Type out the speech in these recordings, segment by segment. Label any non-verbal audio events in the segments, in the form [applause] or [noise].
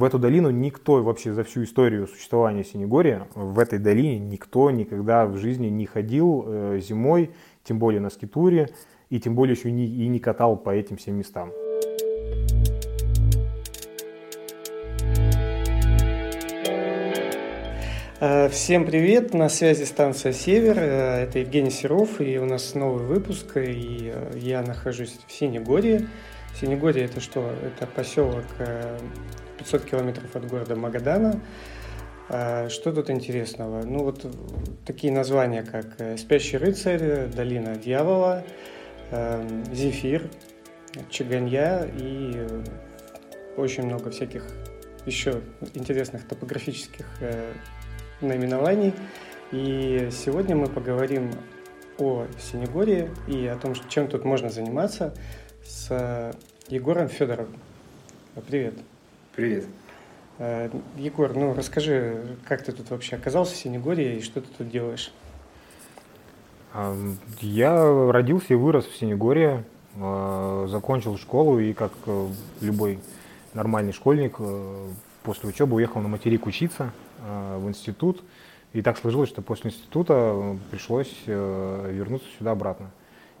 в эту долину никто вообще за всю историю существования Синегория, в этой долине никто никогда в жизни не ходил э, зимой, тем более на скитуре, и тем более еще не, и не катал по этим всем местам. Э, всем привет, на связи станция «Север», э, это Евгений Серов, и у нас новый выпуск, и я нахожусь в Синегорье. Синегорье – это что? Это поселок 500 километров от города Магадана. Что тут интересного? Ну вот такие названия, как «Спящий рыцарь», «Долина дьявола», «Зефир», «Чаганья» и очень много всяких еще интересных топографических наименований. И сегодня мы поговорим о Синегории и о том, чем тут можно заниматься с Егором Федоровым. Привет. Привет. Э, Егор, ну расскажи, как ты тут вообще оказался в Синегории и что ты тут делаешь? Я родился и вырос в Синегории, э, закончил школу и как э, любой нормальный школьник после учебы уехал на материк учиться в институт. И так сложилось, что после института пришлось вернуться сюда обратно.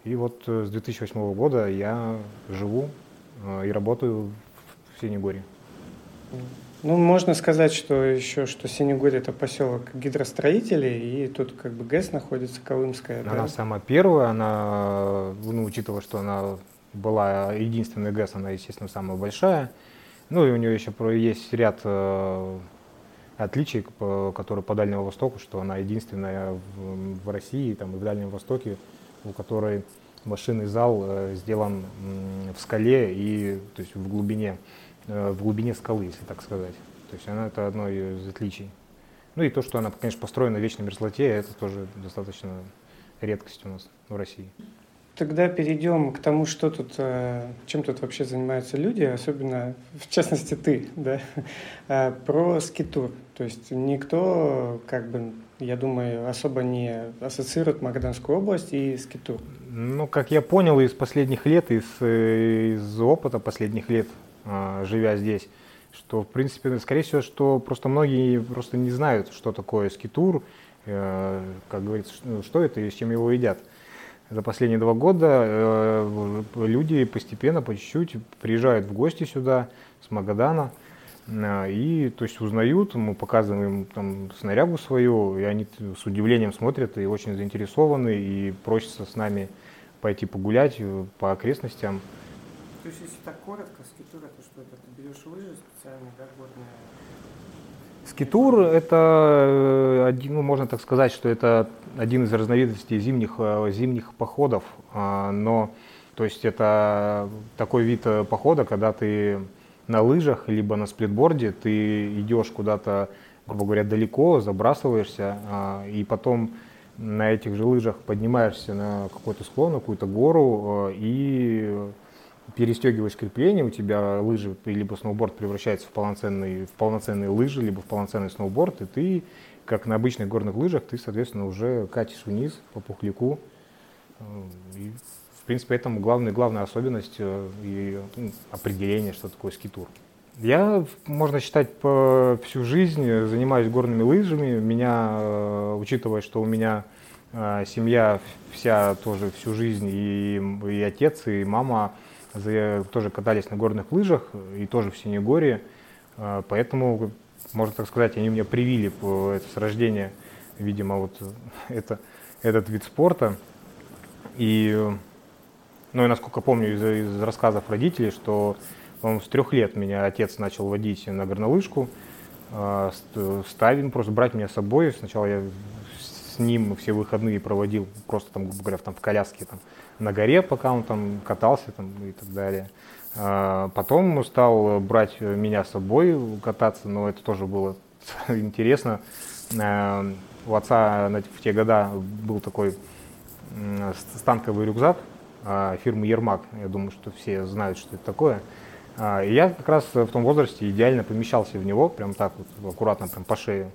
И вот с 2008 года я живу и работаю в Синегорье. Ну, можно сказать, что еще, что Синегорье это поселок гидростроителей, и тут как бы ГЭС находится, Колымская. Она да? самая первая, она, ну, учитывая, что она была единственная ГЭС, она, естественно, самая большая. Ну, и у нее еще есть ряд отличий, которые по Дальнему Востоку, что она единственная в, России там, и в Дальнем Востоке, у которой машинный зал э, сделан в скале и то есть в глубине, э, в глубине скалы, если так сказать. То есть она это одно из отличий. Ну и то, что она, конечно, построена в вечной мерзлоте, это тоже достаточно редкость у нас в России. Тогда перейдем к тому, что тут, э, чем тут вообще занимаются люди, особенно, в частности, ты, да, э, про скитур. То есть никто, как бы, я думаю, особо не ассоциирует Магаданскую область и скитур. Ну, как я понял из последних лет, из, э, из опыта последних лет, живя здесь, что, в принципе, скорее всего, что просто многие просто не знают, что такое скитур, как говорится, что это и с чем его едят за последние два года э, люди постепенно, по чуть-чуть приезжают в гости сюда с Магадана э, и то есть узнают, мы показываем им там снарягу свою, и они с удивлением смотрят и очень заинтересованы и просятся с нами пойти погулять э, по окрестностям. То есть, если так коротко, скитур это что это? Ты берешь лыжи специальные, да, горные? Скитур это один, ну, можно так сказать, что это один из разновидностей зимних, э, зимних походов, а, но то есть это такой вид э, похода, когда ты на лыжах либо на сплитборде, ты идешь куда-то, грубо говоря, далеко, забрасываешься, а, и потом на этих же лыжах поднимаешься на какой-то склон, на какую-то гору э, и перестегиваешь крепление, у тебя лыжи либо сноуборд превращается в полноценные, в полноценные лыжи, либо в полноценный сноуборд, и ты как на обычных горных лыжах, ты, соответственно, уже катишь вниз по пухляку. Э, и, в принципе, это главная, главная особенность э, и ну, определение, что такое скитур. Я, можно считать, по всю жизнь занимаюсь горными лыжами. Меня, э, учитывая, что у меня семья вся тоже всю жизнь, и, и отец, и мама тоже катались на горных лыжах, и тоже в Синегории. Поэтому можно так сказать, они меня привили это с рождения, видимо, вот это, этот вид спорта. И, ну и насколько помню из, из рассказов родителей, что с трех лет меня отец начал водить на горнолыжку, ставил, просто брать меня с собой. Сначала я ним все выходные проводил просто там, грубо говоря, там, в коляске там, на горе, пока он там катался там, и так далее. А, потом стал брать меня с собой кататься, но это тоже было [laughs] интересно. А, у отца в те года был такой станковый рюкзак а, фирмы Ермак. Я думаю, что все знают, что это такое. И я как раз в том возрасте идеально помещался в него, прям так вот, аккуратно, прям по шее.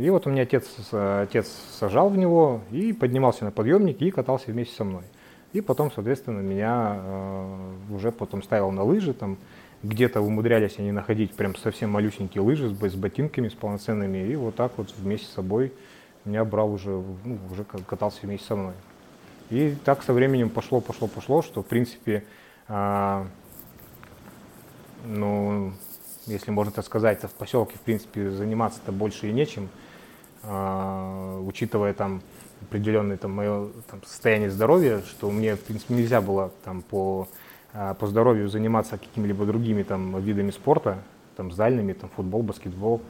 И вот у меня отец, отец сажал в него и поднимался на подъемник и катался вместе со мной. И потом, соответственно, меня э, уже потом ставил на лыжи, там, Где-то умудрялись они находить прям совсем малюсенькие лыжи с, с ботинками, с полноценными, и вот так вот вместе с собой меня брал уже, ну, уже катался вместе со мной. И так со временем пошло, пошло, пошло, что в принципе, а, ну, если можно так сказать, в поселке в принципе заниматься-то больше и нечем, учитывая там определенное там, мое там, состояние здоровья, что мне, в принципе, нельзя было там, по, а, по здоровью заниматься какими-либо другими там, видами спорта, там, зальными, там, футбол, баскетбол.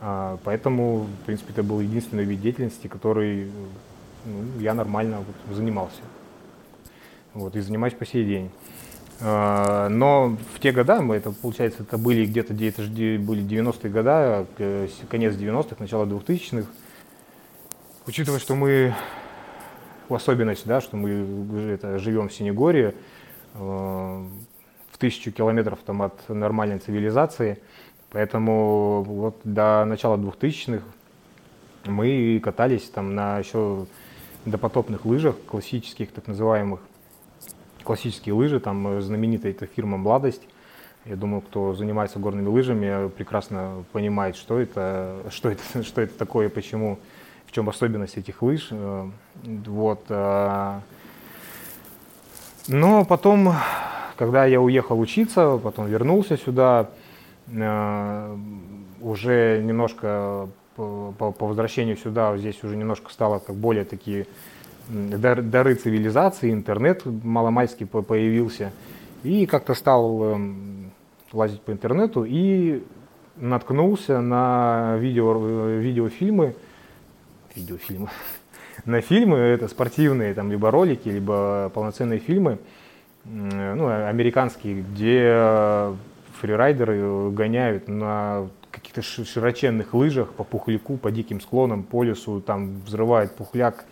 А, поэтому, в принципе, это был единственный вид деятельности, который ну, я нормально вот, занимался. Вот, и занимаюсь по сей день. А, но в те годы, мы это, получается, это были где-то это были 90-е годы, конец 90-х, начало 2000-х, Учитывая, что мы, в особенность, да, что мы это, живем в Синегории, э, в тысячу километров там, от нормальной цивилизации, поэтому вот до начала 2000-х мы катались там на еще допотопных лыжах, классических так называемых, классические лыжи, там знаменитая эта фирма «Младость», я думаю, кто занимается горными лыжами, прекрасно понимает, что это, что это, [laughs] что это такое, почему в чем особенность этих лыж. Э, вот. Э. Но потом, когда я уехал учиться, потом вернулся сюда, э, уже немножко по, по возвращению сюда здесь уже немножко стало как более такие дары цивилизации, интернет маломальский появился. И как-то стал лазить по интернету и наткнулся на видео, видеофильмы видеофильмы, [laughs] на фильмы, это спортивные, там, либо ролики, либо полноценные фильмы, ну, американские, где фрирайдеры гоняют на каких-то широченных лыжах по пухляку, по диким склонам, по лесу, там взрывает пухляк.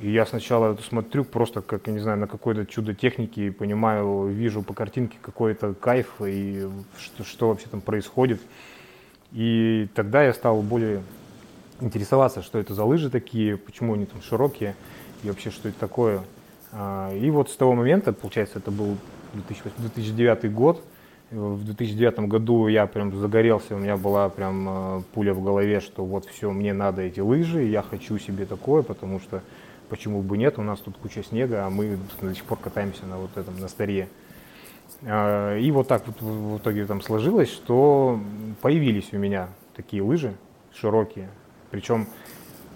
И я сначала это смотрю просто как, я не знаю, на какое-то чудо техники, понимаю, вижу по картинке какой-то кайф и что, что вообще там происходит. И тогда я стал более интересоваться, что это за лыжи такие, почему они там широкие и вообще что это такое. А, и вот с того момента, получается, это был 2009 год, в 2009 году я прям загорелся, у меня была прям а, пуля в голове, что вот все, мне надо эти лыжи, я хочу себе такое, потому что почему бы нет, у нас тут куча снега, а мы до сих пор катаемся на вот этом, на старе. А, и вот так вот в итоге там сложилось, что появились у меня такие лыжи широкие, причем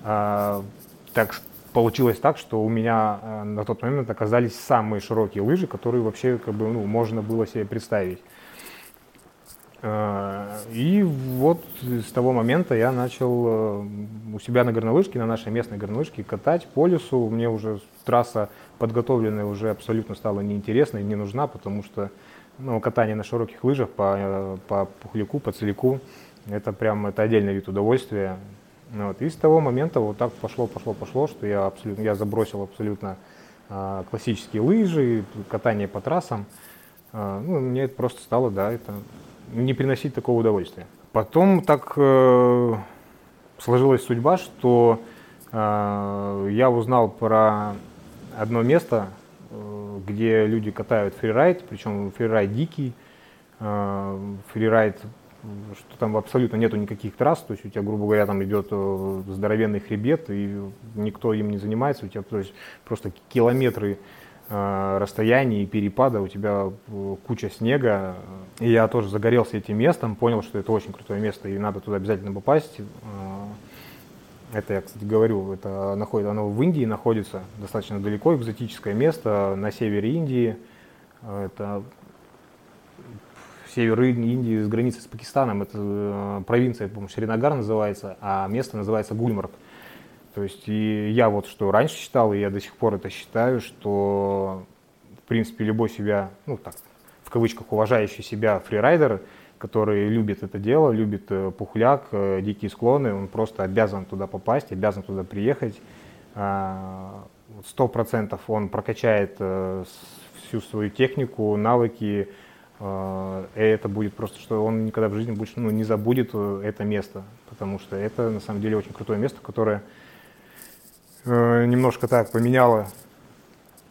э, так получилось так, что у меня э, на тот момент оказались самые широкие лыжи, которые вообще как бы, ну, можно было себе представить. Э, и вот с того момента я начал э, у себя на горнолыжке, на нашей местной горнолыжке катать по лесу. Мне уже трасса подготовленная уже абсолютно стала неинтересна и не нужна, потому что ну, катание на широких лыжах по, э, по пухляку, по целику, это прям это отдельный вид удовольствия. Ну вот. И с того момента вот так пошло, пошло, пошло, что я, абсолютно, я забросил абсолютно классические лыжи, катание по трассам. Ну, мне это просто стало, да, это не приносить такого удовольствия. Потом так э, сложилась судьба, что э, я узнал про одно место, э, где люди катают фрирайд, причем фрирайд дикий, э, фрирайд что там абсолютно нету никаких трасс, то есть у тебя, грубо говоря, там идет э, здоровенный хребет, и никто им не занимается, у тебя то есть, просто километры расстояний и перепада, у тебя э, куча снега. И я тоже загорелся этим местом, понял, что это очень крутое место, и надо туда обязательно попасть. Это я, кстати, говорю, это находит, оно в Индии находится, достаточно далеко, экзотическое место на севере Индии. Это север Индии с границы с Пакистаном. Это э, провинция, по-моему, Шринагар называется, а место называется Гульмарк. То есть и я вот что раньше считал, и я до сих пор это считаю, что в принципе любой себя, ну так, в кавычках уважающий себя фрирайдер, который любит это дело, любит э, пухляк, э, дикие склоны, он просто обязан туда попасть, обязан туда приехать. А, сто процентов он прокачает всю свою технику, навыки, и это будет просто, что он никогда в жизни больше ну, не забудет э, это место, потому что это на самом деле очень крутое место, которое э, немножко так поменяло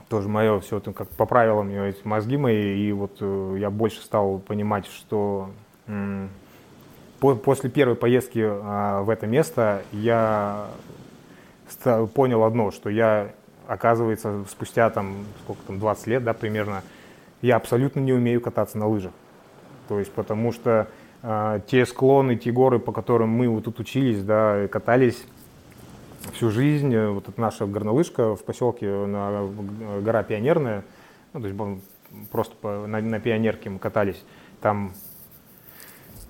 тоже мое все там как поправило мне эти мозги мои, и вот э, я больше стал понимать, что по, после первой поездки э, в это место я стал, понял одно, что я, оказывается, спустя там, сколько там, 20 лет, да, примерно, я абсолютно не умею кататься на лыжах. То есть, потому что э, те склоны, те горы, по которым мы вот тут учились, да, катались всю жизнь. Вот это наша горнолыжка в поселке, на, гора Пионерная, ну, то есть просто по, на, на Пионерке мы катались. Там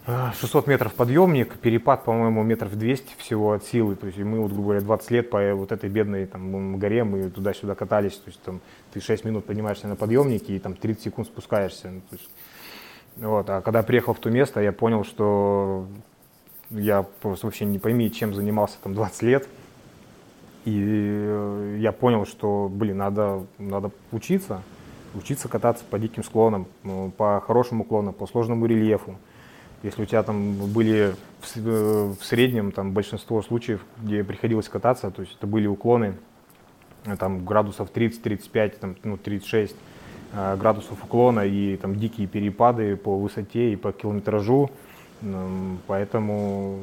600 метров подъемник, перепад, по-моему, метров 200 всего от силы. То есть мы, вот, грубо говоря, 20 лет по вот этой бедной там, горе мы туда-сюда катались. То есть там ты 6 минут поднимаешься на подъемнике и там 30 секунд спускаешься. Ну, то есть, вот. А когда приехал в то место, я понял, что я просто вообще не пойми, чем занимался там 20 лет. И я понял, что, блин, надо, надо учиться, учиться кататься по диким склонам, ну, по хорошему склону, по сложному рельефу. Если у тебя там были в, в среднем там большинство случаев, где приходилось кататься, то есть это были уклоны э, там градусов 30-35, там, ну, 36 э, градусов уклона и там дикие перепады по высоте и по километражу. Поэтому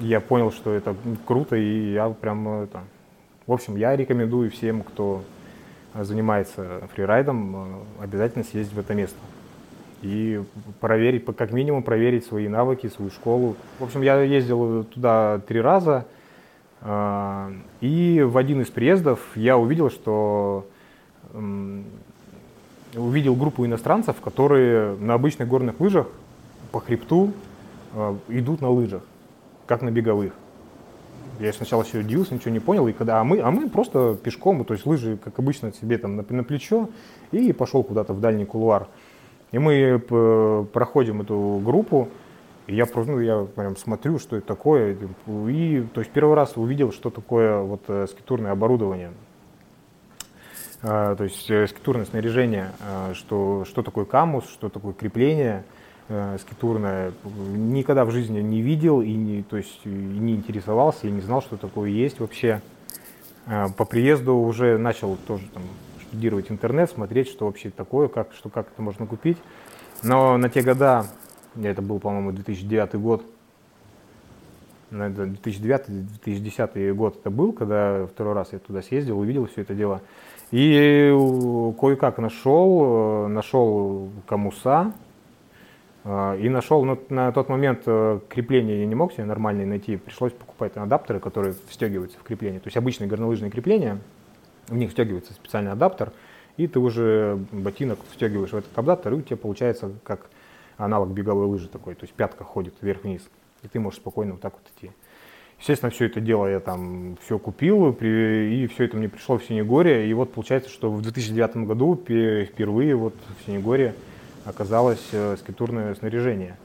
я понял, что это круто, и я прям это... В общем, я рекомендую всем, кто занимается фрирайдом, э, обязательно съездить в это место и проверить, как минимум проверить свои навыки, свою школу. В общем, я ездил туда три раза, э, и в один из приездов я увидел, что увидел группу иностранцев, которые на обычных горных лыжах по хребту э, идут на лыжах как на беговых. Я сначала все удивился, ничего не понял, и когда, а мы, а мы просто пешком, то есть лыжи, как обычно, себе там на, на плечо, и пошел куда-то в дальний кулуар. И мы проходим эту группу, и я ну, я прям смотрю, что это такое, и, то есть первый раз увидел, что такое вот э, скитурное оборудование, а, то есть э, скитурное снаряжение, а, что, что такое камус, что такое крепление – э, скитурное никогда в жизни не видел и не, то есть, и не интересовался, и не знал, что такое есть вообще. Э, по приезду уже начал тоже там, штудировать интернет, смотреть, что вообще такое, как, что, как это можно купить. Но на те года, это был, по-моему, 2009 год, 2009-2010 год это был, когда второй раз я туда съездил, увидел все это дело. И кое-как нашел, э, нашел комуса, а, и нашел, ну, на тот момент э, крепление я не мог себе нормально найти, пришлось покупать адаптеры, которые встегиваются в крепление. То есть обычные горнолыжные крепления, в них встегивается специальный адаптер, и ты уже ботинок встегиваешь в этот адаптер, и у тебя получается как аналог беговой лыжи такой, то есть пятка ходит вверх-вниз, и ты можешь спокойно вот так вот идти. Естественно, все это дело я там все купил, и все это мне пришло в Синегоре, и вот получается, что в 2009 году впервые вот в Синегоре оказалось э, скитурное снаряжение.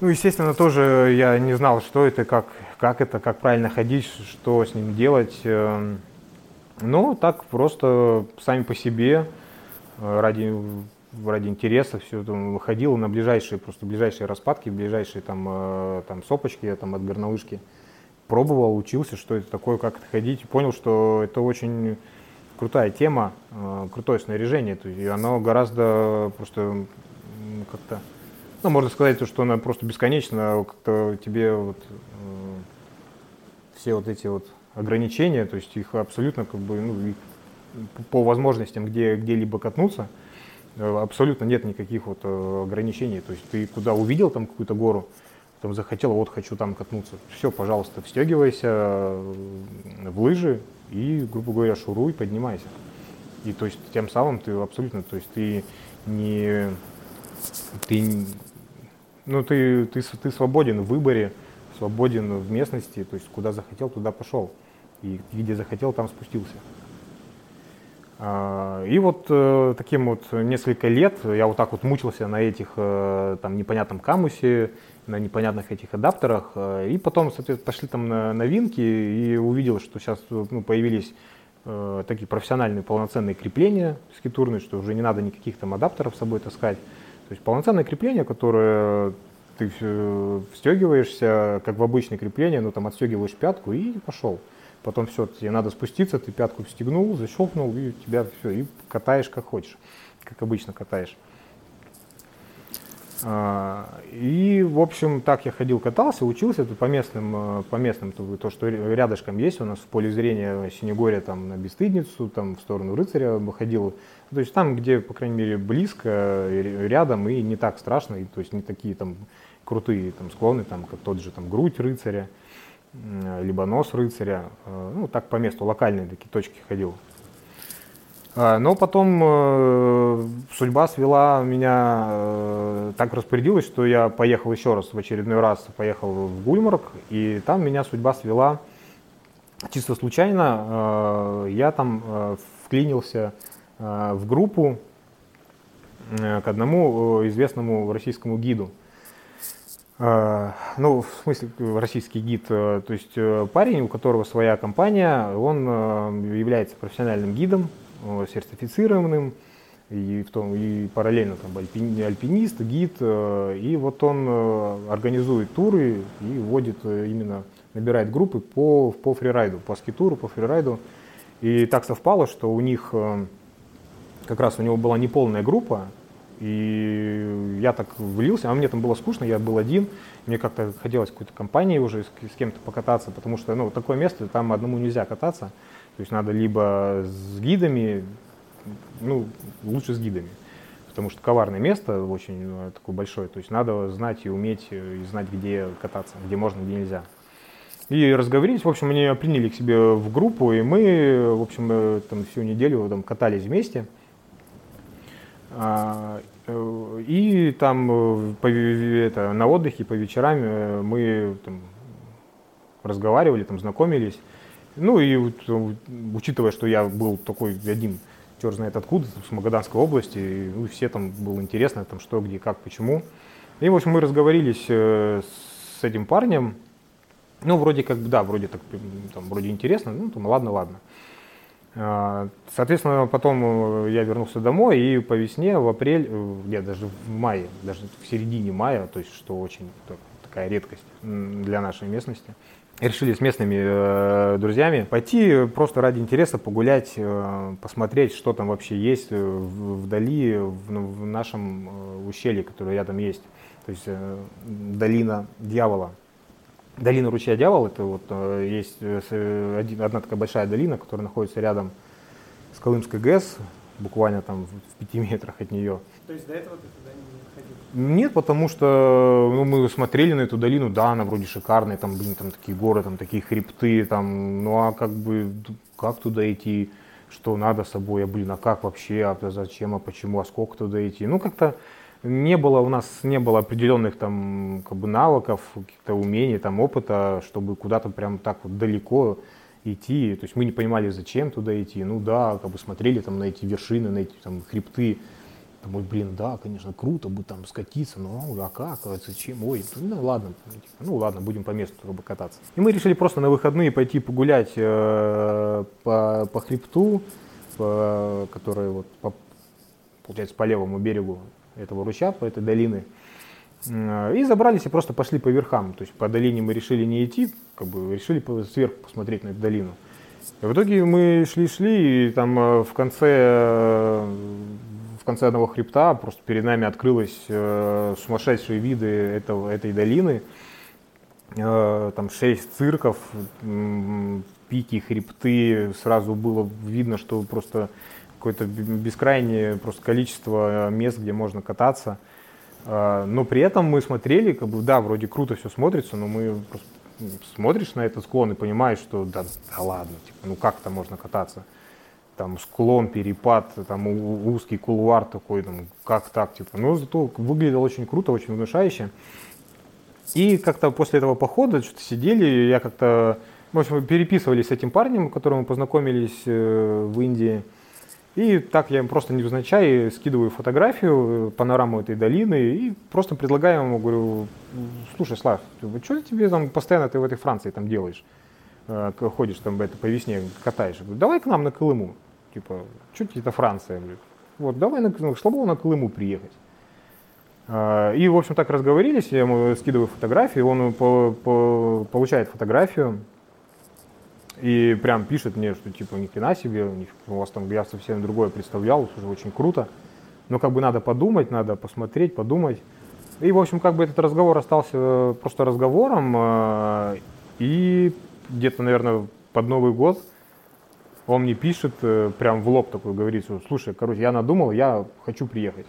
Ну, естественно, тоже я не знал, что это, как, как это, как правильно ходить, что с ним делать. Эм. Ну, так просто сами по себе, э, ради, ради интереса все это выходил на ближайшие, просто ближайшие распадки, ближайшие там, э, там сопочки там, от горнолыжки. Пробовал, учился, что это такое, как это ходить. Понял, что это очень крутая тема, э, крутое снаряжение, то есть оно гораздо просто как-то, ну, можно сказать, что оно просто бесконечно, как-то тебе вот э, все вот эти вот ограничения, то есть их абсолютно как бы, ну, по возможностям где, где-либо катнуться, э, абсолютно нет никаких вот ограничений, то есть ты куда увидел там какую-то гору, там захотел, вот хочу там катнуться, все, пожалуйста, встегивайся в лыжи, и, грубо говоря, шуруй, поднимайся. И то есть тем самым ты абсолютно, то есть ты не, ты, ну ты, ты, ты свободен в выборе, свободен в местности, то есть куда захотел, туда пошел. И где захотел, там спустился. А, и вот э, таким вот несколько лет я вот так вот мучился на этих э, там непонятном камусе, на непонятных этих адаптерах. Э, и потом, соответственно, пошли там на новинки и увидел, что сейчас ну, появились э, такие профессиональные полноценные крепления скитурные, что уже не надо никаких там адаптеров с собой таскать. То есть полноценное крепление, которое ты встегиваешься, как в обычное крепление, ну там отстегиваешь пятку и пошел. потом все, тебе надо спуститься, ты пятку стегнул, защелкнул, и тебя все, и катаешь как хочешь, как обычно катаешь. А, и, в общем, так я ходил, катался, учился по местным, э, по местным, то, что рядышком есть у нас в поле зрения Синегория, там на Бесстыдницу, там в сторону Рыцаря ходил. То есть там, где, по крайней мере, близко, рядом и не так страшно, и, то есть не такие там крутые там склоны, там, как тот же там грудь Рыцаря, либо нос Рыцаря. Э, ну, так по месту, локальные такие точки ходил. А, но потом э, судьба свела меня, э, так распорядилась, что я поехал еще раз, в очередной раз поехал в Гульмарк, и там меня судьба свела чисто случайно. Э, я там вклинился в группу к одному известному российскому гиду. Ну, в смысле, российский гид, то есть парень, у которого своя компания, он является профессиональным гидом, сертифицированным, и, в том, и параллельно там альпинист, гид, э, и вот он э, организует туры и вводит именно, набирает группы по, по фрирайду, по скитуру, по фрирайду. И так совпало, что у них, как раз у него была неполная группа, и я так влился, а мне там было скучно, я был один, мне как-то хотелось какой-то компании уже с, с кем-то покататься, потому что ну, такое место, там одному нельзя кататься. То есть надо либо с гидами, ну, лучше с гидами, потому что коварное место очень ну, такое большое, то есть надо знать и уметь, э, и знать, где кататься, где можно, где нельзя. И разговорились, в общем, меня приняли к себе в группу, и мы, в общем, э, там всю неделю там катались вместе. А, э, и там по, это, на отдыхе по вечерам мы там, разговаривали, там знакомились. Ну и вот, учитывая, что я был такой один, черт знает откуда, с Магаданской области, и, ну, все там было интересно, там что, где, как, почему. И, в общем, мы разговорились э, с этим парнем, ну, вроде как, да, вроде так, там, вроде интересно, ну, там, ладно, ладно. А, соответственно, потом э, я вернулся домой, и по весне, в апрель, нет, даже в мае, даже в середине мая, то есть, что очень такая редкость для нашей местности, решили с местными э, друзьями пойти просто ради интереса погулять, э, посмотреть, что там вообще есть э, вдали, в, в нашем э, ущелье, которое рядом есть. То есть э, долина дьявола. Долина ручья дьявол, это вот э, есть э, один, одна такая большая долина, которая находится рядом с Колымской ГЭС, буквально там в пяти метрах от нее. То есть до этого ты туда не нет, потому что ну, мы смотрели на эту долину, да, она вроде шикарная, там, блин, там такие горы, там такие хребты, там, ну а как бы, как туда идти, что надо с собой, а блин, а как вообще, а зачем, а почему, а сколько туда идти, ну как-то не было у нас не было определенных там как бы навыков, каких-то умений, там опыта, чтобы куда-то прям так вот далеко идти. То есть мы не понимали, зачем туда идти. Ну да, как бы смотрели там на эти вершины, на эти там хребты, Думаю, блин, да, конечно, круто бы там скатиться, но а как, а зачем, ой, ну ладно, типа, ну ладно, будем по месту чтобы кататься. И мы решили просто на выходные пойти погулять э, по, по хребту, по, который вот, по, получается, по левому берегу этого ручья, по этой долины. Э, и забрались и просто пошли по верхам. То есть по долине мы решили не идти, как бы решили сверху посмотреть на эту долину. И в итоге мы шли-шли, и там э, в конце э, в конце одного хребта просто перед нами открылись э, сумасшедшие виды этого, этой долины. Там шесть цирков, пики, хребты. Сразу было видно, что просто какое-то бескрайнее просто количество мест, где можно кататься. Э, но при этом мы смотрели, как бы, да, вроде круто все смотрится, но мы смотришь на этот склон и понимаешь, что да, да ладно, типа, ну как то можно кататься там склон, перепад, там узкий кулуар такой, там, как так, типа. Но зато выглядело очень круто, очень внушающе. И как-то после этого похода что-то сидели, я как-то, в общем, переписывались с этим парнем, с которым мы познакомились э, в Индии. И так я просто невзначай скидываю фотографию, э, панораму этой долины и просто предлагаю ему, говорю, слушай, Слав, что тебе там постоянно ты в этой Франции там делаешь? Э, ходишь там это, по весне катаешь. говорю, давай к нам на Колыму. Типа, что тебе это Франция? Говорю, вот, давай на, на Шлабово на Колыму приехать. Э, и, в общем, так разговорились, я ему скидываю фотографии, он по, по, получает фотографию. И прям пишет мне, что типа ни хрена себе, у вас там я совсем другое представлял, уже очень круто. Но как бы надо подумать, надо посмотреть, подумать. И, в общем, как бы этот разговор остался просто разговором. Э, и где-то, наверное, под Новый год он мне пишет, э, прям в лоб такой, говорит, слушай, короче, я надумал, я хочу приехать.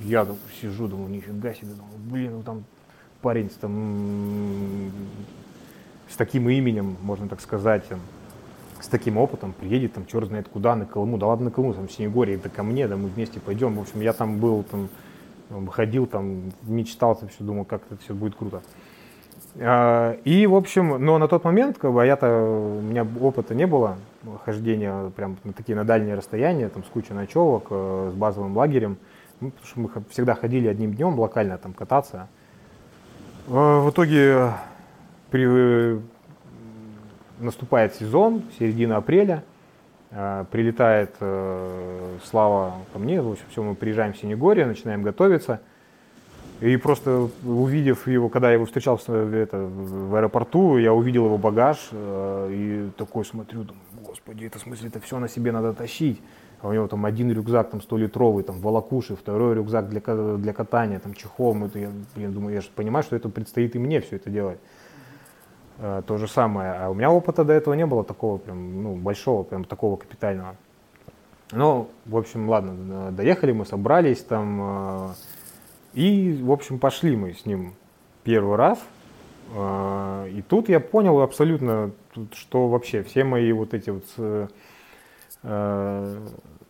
Я сижу, думаю, нифига себе, думаю, блин, ну там парень там, с таким именем, можно так сказать, с таким опытом приедет, там, черт знает куда, на Колыму, да ладно на Колыму, там, в Синегорье, да ко мне, да мы вместе пойдем. В общем, я там был, там, ходил, там, мечтал, там, все, думал, как это все будет круто. А, и, в общем, но на тот момент, как бы, я-то, у меня опыта не было хождения прям на такие на дальние расстояния, там, с кучей ночевок, э, с базовым лагерем, ну, потому что мы всегда ходили одним днем локально там кататься. А, в итоге при, наступает сезон, середина апреля, а, прилетает э, Слава ко мне, в общем, все, мы приезжаем в Синегорье, начинаем готовиться – и просто увидев его, когда я его встречал это, в аэропорту, я увидел его багаж э, и такой смотрю, думаю, господи, это в смысле, это все на себе надо тащить. А у него там один рюкзак там 100-литровый, там волокуши, второй рюкзак для, для катания, там чехол. Это, я, я думаю, я же понимаю, что это предстоит и мне все это делать. Э, то же самое. А у меня опыта до этого не было такого прям, ну, большого, прям такого капитального. Ну, в общем, ладно, доехали мы, собрались там, э, и, в общем, пошли мы с ним первый раз. А, и тут я понял абсолютно, что вообще все мои вот эти вот э, э,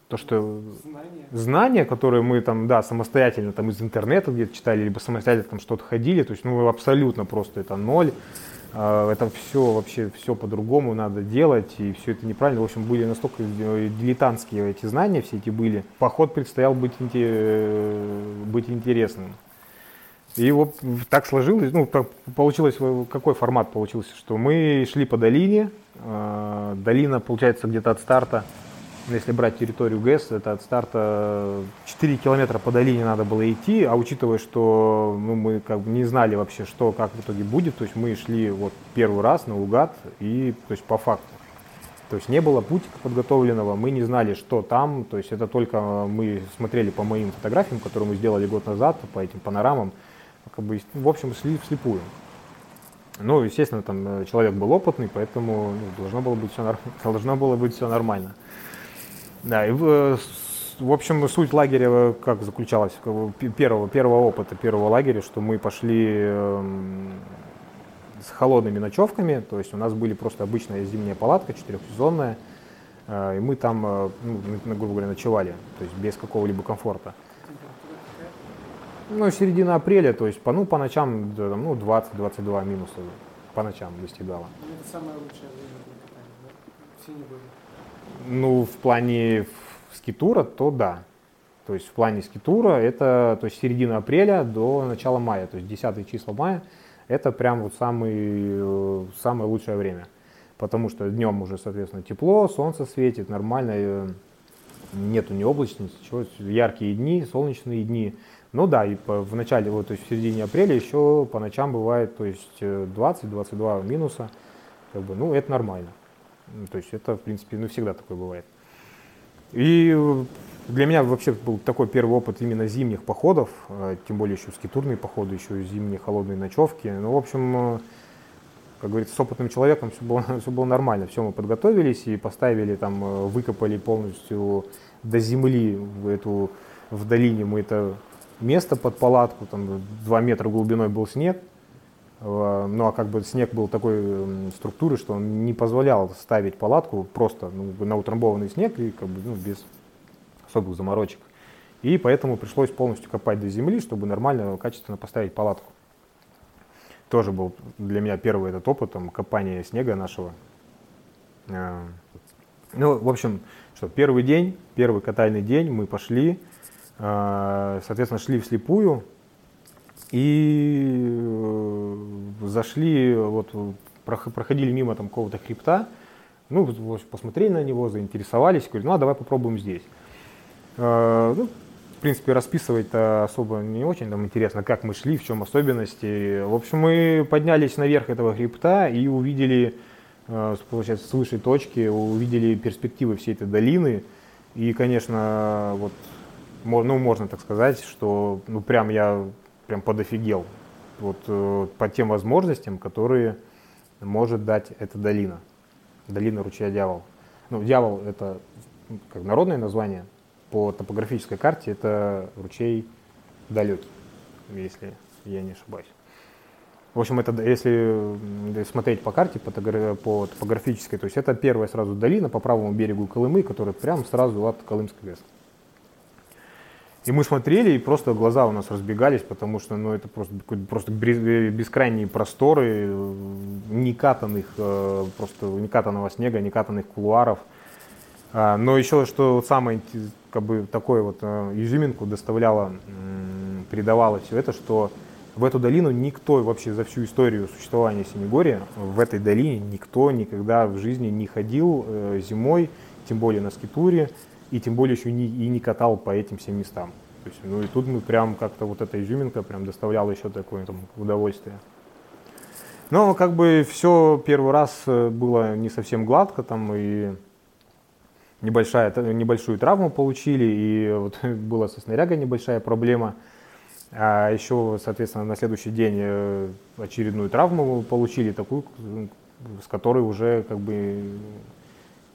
то, что знания. знания, которые мы там, да, самостоятельно там из интернета где-то читали, либо самостоятельно там что-то ходили, то есть, ну, абсолютно просто это ноль. А, это все вообще все по-другому надо делать, и все это неправильно. В общем, были настолько дилетантские эти знания, все эти были. Поход предстоял быть, быть интересным. И вот так сложилось, ну, получилось, какой формат получился, что мы шли по долине, а, долина, получается, где-то от старта если брать территорию ГЭС, это от старта 4 километра по долине надо было идти, а учитывая, что ну, мы как бы не знали вообще, что, как в итоге будет, то есть мы шли вот первый раз наугад и то есть по факту. То есть не было путика подготовленного, мы не знали, что там, то есть это только мы смотрели по моим фотографиям, которые мы сделали год назад, по этим панорамам, как бы, в общем, шли вслепую. Ну, естественно, там человек был опытный, поэтому ну, должно было быть все, [laughs] должно было быть все нормально. Да, и в, в общем, суть лагеря э, как заключалась, первого, первого опыта первого лагеря, что мы пошли эм, с холодными ночевками, то есть у нас были просто обычная зимняя палатка, четырехсезонная, э, и мы там, э, ну, грубо говоря, ночевали, то есть без какого-либо комфорта. Ну, середина апреля, то есть по, ну, по ночам ну, 20-22 минуса по ночам достигало. Это самое лучшее время для катания, да? Все не были. Ну, в плане скитура, то да. То есть в плане скитура это то есть середина апреля до начала мая, то есть 10 числа мая, это прям вот самый, э, самое лучшее время. Потому что днем уже, соответственно, тепло, солнце светит, нормально, э, нету ни облачности, чего, яркие дни, солнечные дни. Ну да, и в начале, вот, то есть в середине апреля еще по ночам бывает, то есть 20-22 э, минуса, как бы, ну это нормально. Ну, то есть это, в принципе, ну, всегда такое бывает. И для меня вообще был такой первый опыт именно зимних походов, э, тем более еще скитурные походы, еще зимние холодные ночевки. Ну, в общем, э, как говорится, с опытным человеком все было, [laughs] все было нормально. Все, мы подготовились и поставили там, э, выкопали полностью до земли в эту, в долине мы это место под палатку, там 2 метра глубиной был снег, Э, ну а как бы снег был такой структуры, что он не позволял ставить палатку просто ну, на утрамбованный снег и как бы ну, без особых заморочек. И поэтому пришлось полностью копать до земли, чтобы нормально, качественно поставить палатку. Тоже был для меня первый этот опыт там, копания снега нашего. Э, ну, в общем, что первый день, первый катальный день мы пошли, э, соответственно, шли вслепую, и э, зашли, вот проходили мимо там какого-то хребта, ну, посмотрели на него, заинтересовались, говорю, ну, а давай попробуем здесь. Э, ну, в принципе, расписывать-то особо не очень там интересно, как мы шли, в чем особенности. В общем, мы поднялись наверх этого хребта и увидели э, получается, с высшей точки, увидели перспективы всей этой долины. И, конечно, вот, ну, можно так сказать, что ну, прям я прям подофигел вот, э, по тем возможностям, которые может дать эта долина. Долина ручья Дьявол. Ну, Дьявол – это как народное название. По топографической карте это ручей далекий, если я не ошибаюсь. В общем, это если смотреть по карте, по, по топографической, то есть это первая сразу долина по правому берегу Колымы, которая прямо сразу от Колымской ГЭС. И мы смотрели, и просто глаза у нас разбегались, потому что ну, это просто, просто бескрайние просторы, некатанных, э, просто некатанного снега, некатанных кулуаров. А, но еще, что самое как бы, такое вот э, изюминку доставляло, придавало все это, что в эту долину никто вообще за всю историю существования Синегория, в этой долине никто никогда в жизни не ходил э, зимой, тем более на скитуре, и тем более еще не, и не катал по этим всем местам. То есть, ну и тут мы прям как-то вот эта изюминка прям доставляла еще такое там, удовольствие. Но как бы все первый раз э, было не совсем гладко, там и небольшая, небольшую травму получили, и вот [laughs] была со снарягой небольшая проблема. А еще, соответственно, на следующий день э, очередную травму получили, такую, с которой уже как бы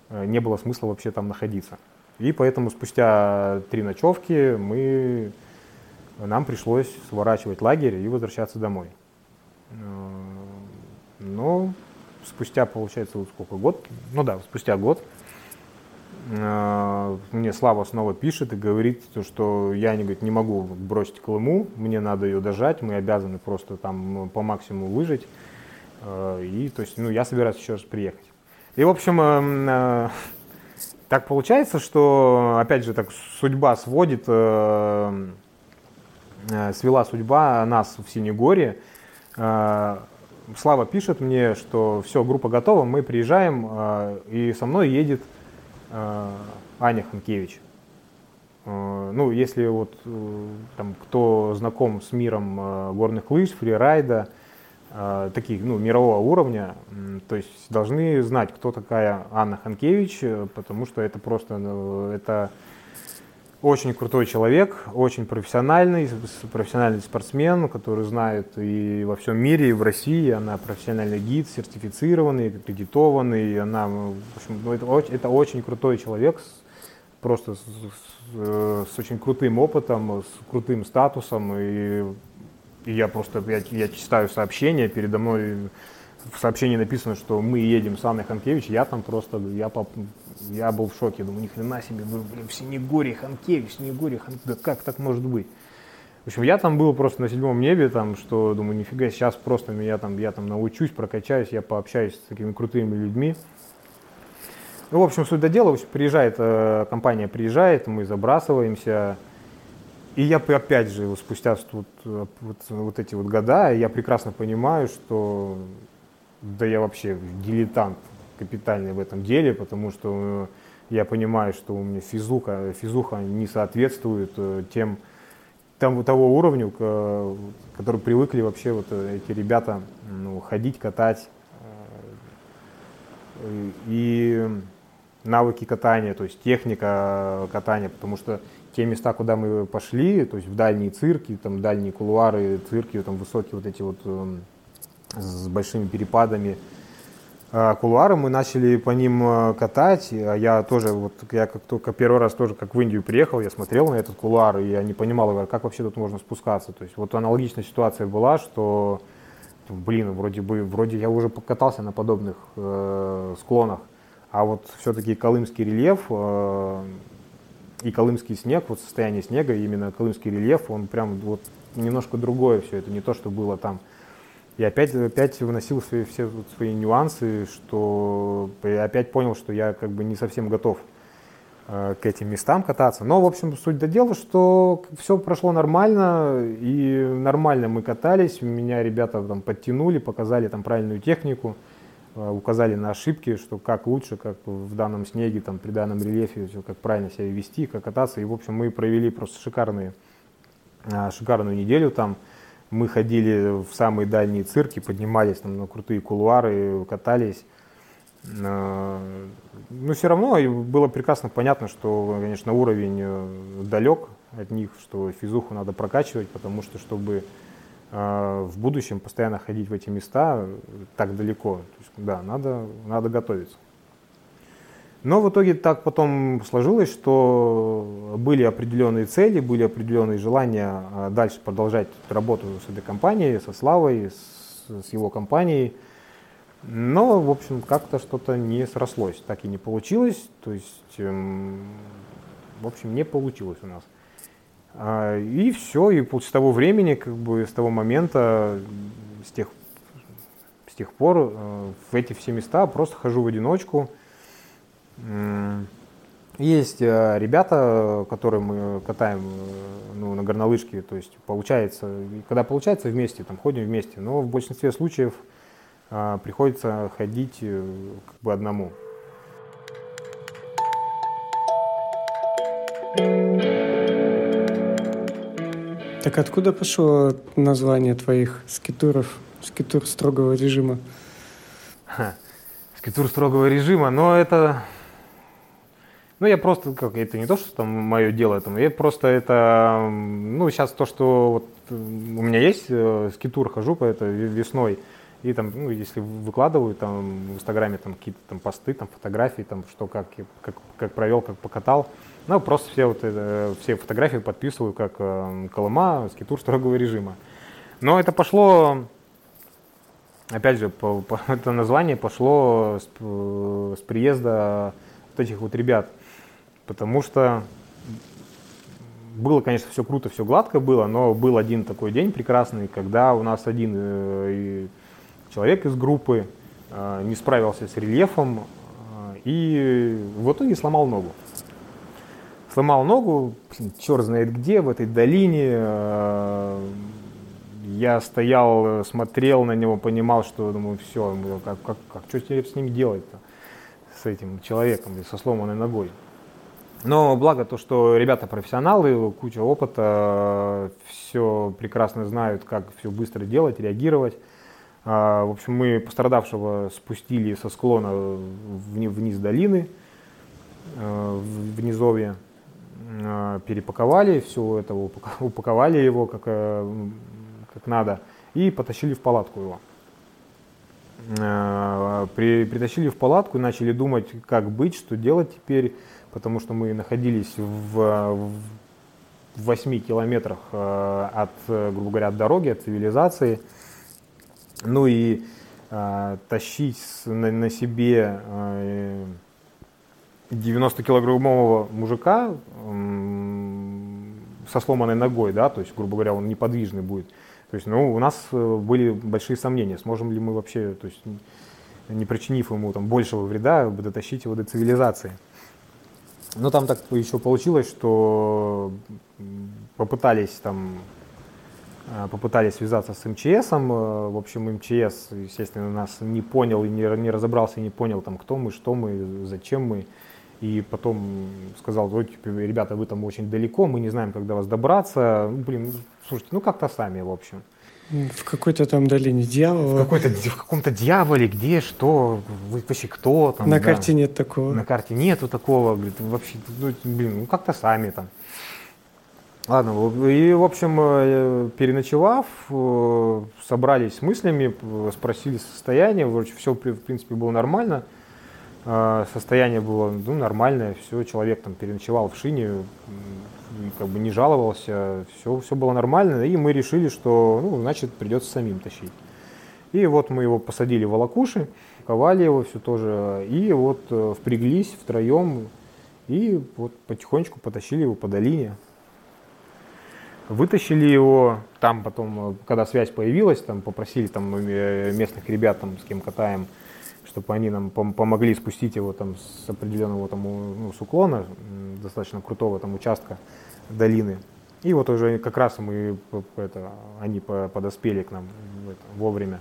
э, не было смысла вообще там находиться. И поэтому спустя три ночевки мы, нам пришлось сворачивать лагерь и возвращаться домой. Э, но спустя, получается, вот сколько, год? Ну да, спустя год э, мне Слава снова пишет и говорит, что я не, говорит, не могу бросить Колыму, мне надо ее дожать, мы обязаны просто там по максимуму выжить. Э, и то есть, ну, я собираюсь еще раз приехать. И, в общем, так получается, что, опять же, так судьба сводит, э, э, свела судьба нас в Синегоре. Э, Слава пишет мне, что все, группа готова, мы приезжаем, э, и со мной едет э, Аня Ханкевич. Э, ну, если вот э, там, кто знаком с миром э, горных лыж, фрирайда, таких, ну, мирового уровня, то есть должны знать, кто такая Анна Ханкевич, э, потому что это просто, ну, это очень крутой человек, очень профессиональный, профессиональный спортсмен, который знает и во всем мире, и в России. Она профессиональный гид, сертифицированный, аккредитованный. Она, в общем, ну, это, это очень крутой человек, просто с, с, с очень крутым опытом, с крутым статусом. И и я просто, я, я читаю сообщения, передо мной в сообщении написано, что мы едем с Анной Ханкевич, я там просто, я, поп, я был в шоке, думаю, ни хрена себе, блин, в Синегорье Ханкевич, Синегорье Ханкевич, да как так может быть? В общем, я там был просто на седьмом небе, там, что, думаю, нифига, сейчас просто меня там, я там научусь, прокачаюсь, я пообщаюсь с такими крутыми людьми. Ну, в общем, суть до дела, в общем, приезжает, э, компания приезжает, мы забрасываемся, и я опять же, спустя вот, вот, вот эти вот года, я прекрасно понимаю, что да я вообще дилетант капитальный в этом деле, потому что я понимаю, что у меня физуха, физуха не соответствует э, тем, там, того уровню, к, который привыкли вообще вот эти ребята ну, ходить, катать. Э, и навыки катания, то есть техника катания, потому что те места, куда мы пошли, то есть в дальние цирки, там дальние кулуары, цирки, там высокие вот эти вот э, с большими перепадами э, кулуары, мы начали по ним э, катать. А я тоже, вот я как только первый раз тоже как в Индию приехал, я смотрел на этот кулуар, и я не понимал, как вообще тут можно спускаться. То есть вот аналогичная ситуация была, что блин, вроде бы, вроде я уже покатался на подобных э, склонах, а вот все-таки колымский рельеф, э, и колымский снег, вот состояние снега, именно колымский рельеф, он прям вот немножко другое все, это не то, что было там. И опять, опять выносил свои, все вот свои нюансы, что я опять понял, что я как бы не совсем готов э, к этим местам кататься. Но, в общем, суть до дела, что все прошло нормально, и нормально мы катались, меня ребята там подтянули, показали там правильную технику. Э, указали на ошибки, что как лучше, как в данном снеге, там, при данном рельефе, все, как правильно себя вести, как кататься. И, в общем, мы провели просто шикарные, э, шикарную неделю там. Мы ходили в самые дальние цирки, поднимались там на крутые кулуары, катались. Но все равно было прекрасно понятно, что, конечно, уровень далек от них, что физуху надо прокачивать, потому что, чтобы в будущем постоянно ходить в эти места так далеко, то есть, да, надо, надо готовиться. Но в итоге так потом сложилось, что были определенные цели, были определенные желания а, дальше продолжать работу с этой компанией, со Славой, с, с его компанией. Но, в общем, как-то что-то не срослось, так и не получилось. То есть, эм, в общем, не получилось у нас. А, и все, и с того времени, как бы с того момента, с тех, с тех пор э, в эти все места просто хожу в одиночку. Есть э, ребята, которые мы катаем э, ну, на горнолыжке, то есть получается, когда получается вместе, там ходим вместе, но в большинстве случаев приходится ходить как бы одному. Так откуда пошло название твоих скитуров, скитур строгого режима? Скитур строгого режима, но это ну, я просто, как, это не то, что там мое дело, это, я просто это, ну, сейчас то, что вот у меня есть, э, скитур хожу по это весной, и там, ну, если выкладываю там в Инстаграме там какие-то там посты, там фотографии, там что как, как, как провел, как покатал, ну, просто все вот это, все фотографии подписываю как э, Колыма, скитур строгого режима. Но это пошло, опять же, по, по, [laughs] это название пошло с, э, с приезда вот этих вот ребят потому что было, конечно, все круто, все гладко было, но был один такой день прекрасный, когда у нас один э, человек из группы э, не справился с рельефом э, и в итоге сломал ногу. Сломал ногу, черт знает где, в этой долине. Я стоял, смотрел на него, понимал, что, думаю, все, как, как, как что с ним делать-то, с этим человеком, со сломанной ногой. Но благо то, что ребята профессионалы, куча опыта, все прекрасно знают, как все быстро делать, реагировать. А, в общем, мы пострадавшего спустили со склона вниз долины, э, в низовье, э, перепаковали, все это [laughs] упаковали его как, э, как надо и потащили в палатку его. При, притащили в палатку и начали думать, как быть, что делать теперь потому что мы находились в, в 8 километрах э, от, грубо говоря, от дороги, от цивилизации. Ну и э, тащить на, на себе э, 90-килограммового мужика со сломанной ногой, да, то есть, грубо говоря, он неподвижный будет. То есть, ну, у нас э, были большие сомнения, сможем ли мы вообще, то есть, не причинив ему там большего вреда, дотащить его до цивилизации. Но там так еще получилось, что попытались там э, попытались связаться с МЧС. Э, в общем, МЧС, естественно, нас не понял и не, не разобрался, и не понял, там, кто мы, что мы, зачем мы. И потом сказал, вот, типа, ребята, вы там очень далеко, мы не знаем, когда вас добраться. Ну, блин, слушайте, ну как-то сами, в общем. В какой-то там долине дьявола. В, какой-то, в каком-то дьяволе, где, что, вы вообще кто там. На да. карте нет такого. На карте нету такого, говорит, вообще, ну, блин, ну как-то сами там. Ладно, и, в общем, э, переночевав, э, собрались с мыслями, спросили состояние, вроде все, в принципе, было нормально. Э, состояние было ну, нормальное, все, человек там переночевал в шине, как бы не жаловался, все, все было нормально, и мы решили, что, ну, значит, придется самим тащить. И вот мы его посадили в волокуши, ковали его все тоже, и вот э, впряглись втроем, и вот потихонечку потащили его по долине. Вытащили его, там потом, э, когда связь появилась, там попросили там э, местных ребят, там, с кем катаем, чтобы они нам помогли спустить его там с определенного там, ну, с уклона, достаточно крутого там участка долины. И вот уже как раз мы, это, они подоспели к нам это, вовремя.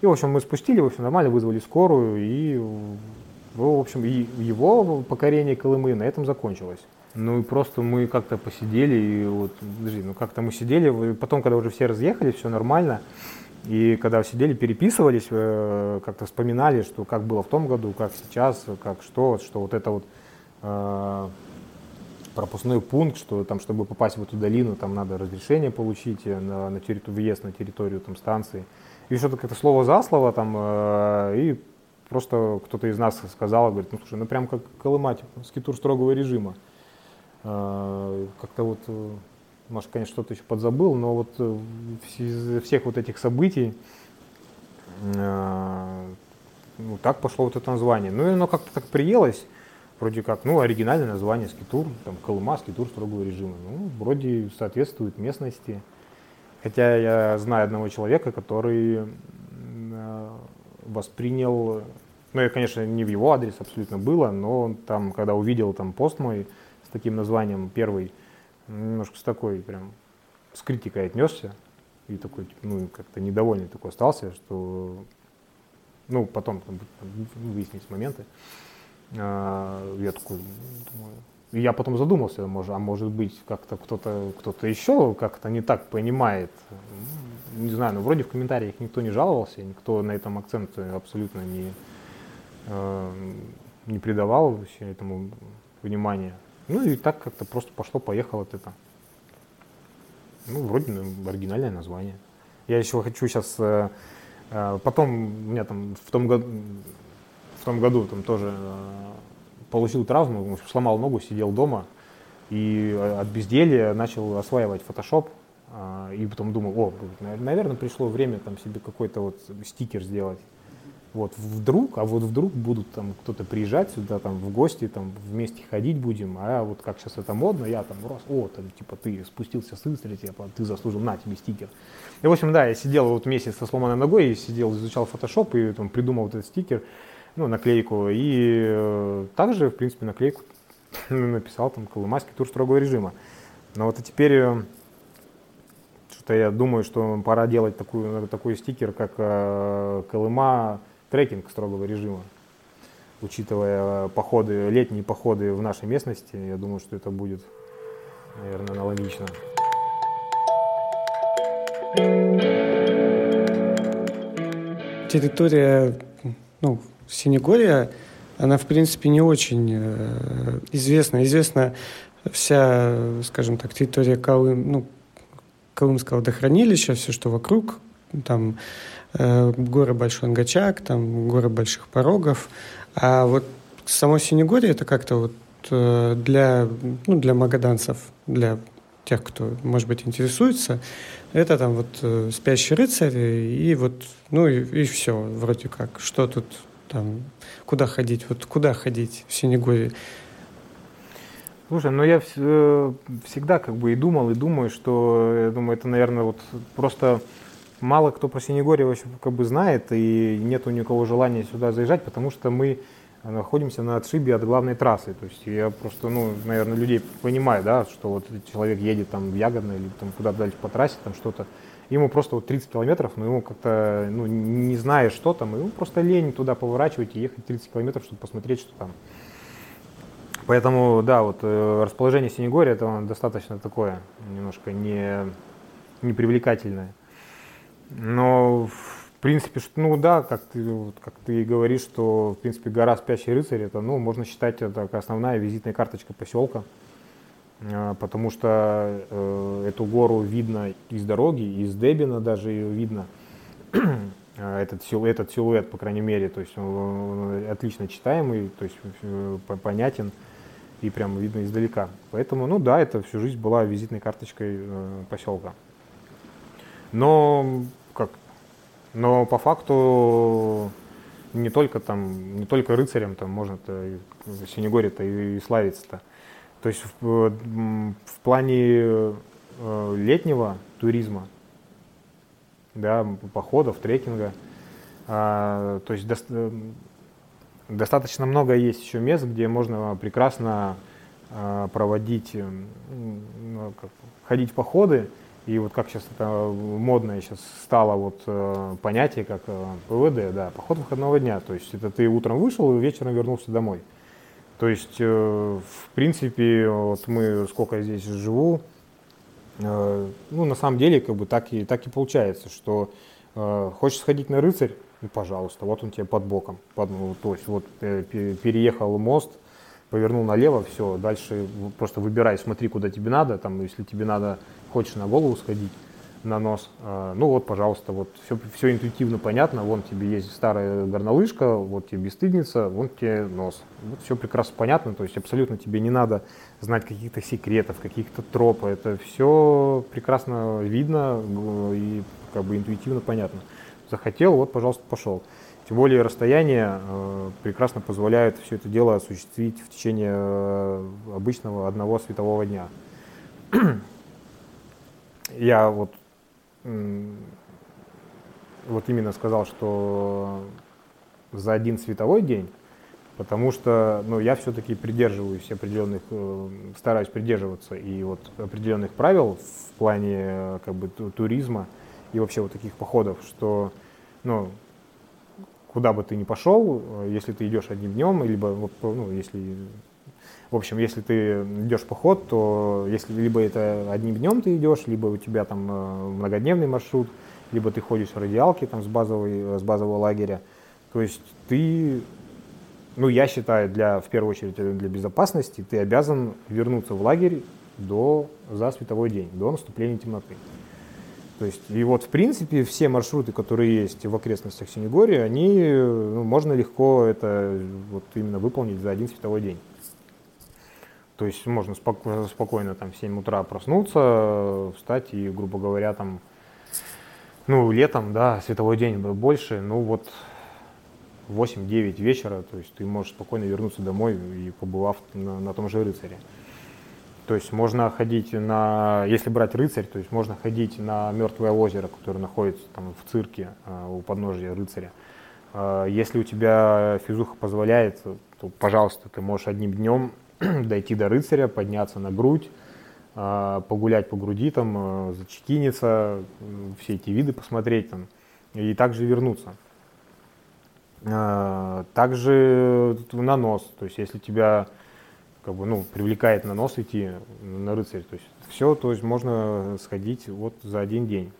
И, в общем, мы спустили, в общем, нормально вызвали скорую, и, в общем, и его покорение Колымы на этом закончилось. Ну и просто мы как-то посидели, и вот, подожди, ну как-то мы сидели, потом, когда уже все разъехали, все нормально, И когда сидели, переписывались, э, как-то вспоминали, что как было в том году, как сейчас, как что, что вот это вот э, пропускной пункт, что там, чтобы попасть в эту долину, там надо разрешение получить на, на территорию, въезд на территорию там, станции. И что-то как-то слово за слово там, э, и просто кто-то из нас сказал, говорит, ну слушай, ну прям как Колыма, типа, скитур строгого режима. Э, как-то вот может, конечно, что-то еще подзабыл, но вот э, из всех вот этих событий э, ну, так пошло вот это название. Ну, и оно как-то так приелось, вроде как, ну, оригинальное название Скитур, там, Колыма, Скитур строгого режима. Ну, вроде соответствует местности. Хотя я знаю одного человека, который э, воспринял, ну, я, конечно, не в его адрес абсолютно было, но он там, когда увидел там пост мой с таким названием первый, немножко с такой прям с критикой отнесся и такой, типа, ну, как-то недовольный такой остался, что, ну, потом там, выяснились моменты. А, я такой, думаю, я потом задумался, может, а может быть, как-то кто-то кто еще как-то не так понимает. Не знаю, но вроде в комментариях никто не жаловался, никто на этом акцент абсолютно не, э, не придавал вообще этому внимания. Ну и так как-то просто пошло-поехало это. Ну, вроде оригинальное название. Я еще хочу сейчас... Э, э, потом у меня там в том году, в том году там тоже э, получил травму, сломал ногу, сидел дома и от безделья начал осваивать Photoshop. И потом думал, о, наверное, пришло время там себе какой-то вот стикер сделать. Вот вдруг, а вот вдруг будут там кто-то приезжать сюда там в гости, там вместе ходить будем, а вот как сейчас это модно, я там рос, о, там, типа ты спустился с рыцаря, типа, ты заслужил, на тебе стикер. И в общем, да, я сидел вот месяц со сломанной ногой, и сидел, изучал фотошоп и там придумал вот этот стикер, ну, наклейку, и э, также, в принципе, наклейку [laughs] написал там Колымайский тур строгого режима. Но вот и теперь э, что-то я думаю, что пора делать такую, такой стикер, как э, Колыма трекинг строгого режима. Учитывая походы, летние походы в нашей местности, я думаю, что это будет, наверное, аналогично. Территория ну, Синегория, она, в принципе, не очень э, известна. Известна вся, скажем так, территория Колым, ну, Колымского водохранилища, все, что вокруг, там горы Большой Ангачак, там горы Больших Порогов. А вот само Синегорье это как-то вот э, для, ну, для магаданцев, для тех, кто, может быть, интересуется, это там вот э, «Спящий рыцарь» и вот, ну и, и все, вроде как. Что тут там, куда ходить, вот куда ходить в Синегорье? Слушай, ну я э, всегда как бы и думал, и думаю, что, я думаю, это, наверное, вот просто мало кто про Синегорье вообще как бы знает, и нет у никого желания сюда заезжать, потому что мы находимся на отшибе от главной трассы. То есть я просто, ну, наверное, людей понимаю, да, что вот человек едет там в Ягодное или там куда-то дальше по трассе, там что-то, ему просто вот 30 километров, но ему как-то, ну, не зная, что там, ему просто лень туда поворачивать и ехать 30 километров, чтобы посмотреть, что там. Поэтому, да, вот э, расположение Синегория, это достаточно такое, немножко не, непривлекательное. Но, в принципе, ну да, как ты, как ты говоришь, что, в принципе, гора Спящий рыцарь, это, ну, можно считать, это основная визитная карточка поселка, а, потому что э, эту гору видно из дороги, из Дебина даже ее видно, [clears throat] а, этот, силуэт, этот силуэт, по крайней мере, то есть он, отлично читаемый, то есть э, понятен и прямо видно издалека. Поэтому, ну да, это всю жизнь была визитной карточкой э, поселка. Но? Но по факту не только там, не только рыцарем там можно-то Синегоре-то и, и славиться-то. То есть в, в плане э, летнего туризма, да, походов, трекинга, э, то есть до, достаточно много есть еще мест, где можно прекрасно э, проводить, э, ну, как, ходить походы, и вот как сейчас это модное сейчас стало вот э, понятие, как э, ПВД, да, поход выходного дня. То есть это ты утром вышел и вечером вернулся домой. То есть, э, в принципе, вот мы сколько здесь живу, э, ну, на самом деле, как бы так и, так и получается, что Э, хочешь сходить на рыцарь? Ну, пожалуйста, вот он тебе под боком. Под, ну, то есть вот э, переехал мост, повернул налево, все, дальше просто выбирай, смотри, куда тебе надо, там, если тебе надо, хочешь на голову сходить, на нос, э, ну вот, пожалуйста, вот все, все интуитивно понятно, вон тебе есть старая горнолыжка, вот тебе бесстыдница, вон тебе нос. Вот все прекрасно понятно, то есть абсолютно тебе не надо знать каких-то секретов, каких-то троп, это все прекрасно видно и как бы интуитивно понятно. Захотел, вот, пожалуйста, пошел. Тем более расстояние э, прекрасно позволяет все это дело осуществить в течение э, обычного одного светового дня. Я вот, э, вот именно сказал, что за один световой день, потому что ну, я все-таки придерживаюсь определенных, э, стараюсь придерживаться и вот определенных правил в плане э, как бы туризма и вообще вот таких походов, что ну, куда бы ты ни пошел, если ты идешь одним днем, либо, ну, если, в общем, если ты идешь в поход, то если либо это одним днем ты идешь, либо у тебя там э, многодневный маршрут, либо ты ходишь в радиалке там с, базовой, с базового лагеря, то есть ты, ну, я считаю, для, в первую очередь для безопасности, ты обязан вернуться в лагерь до, за световой день, до наступления темноты. То есть, и вот, в принципе, все маршруты, которые есть в окрестностях Синегории, они, ну, можно легко это вот именно выполнить за один световой день. То есть можно споко- спокойно там в 7 утра проснуться, встать и, грубо говоря, там, ну, летом, да, световой день был больше, ну, вот 8-9 вечера, то есть ты можешь спокойно вернуться домой и побывав на, на том же рыцаре. То есть можно ходить на, если брать рыцарь, то есть можно ходить на мертвое озеро, которое находится там в цирке а, у подножия рыцаря. А, если у тебя физуха позволяет, то, пожалуйста, ты можешь одним днем [clears throat] дойти до рыцаря, подняться на грудь, а, погулять по груди, там, зачекиниться, все эти виды посмотреть там, и также вернуться. Также на нос, то есть если тебя как бы, ну, привлекает на нос идти на рыцарь. То есть все, то есть можно сходить вот за один день.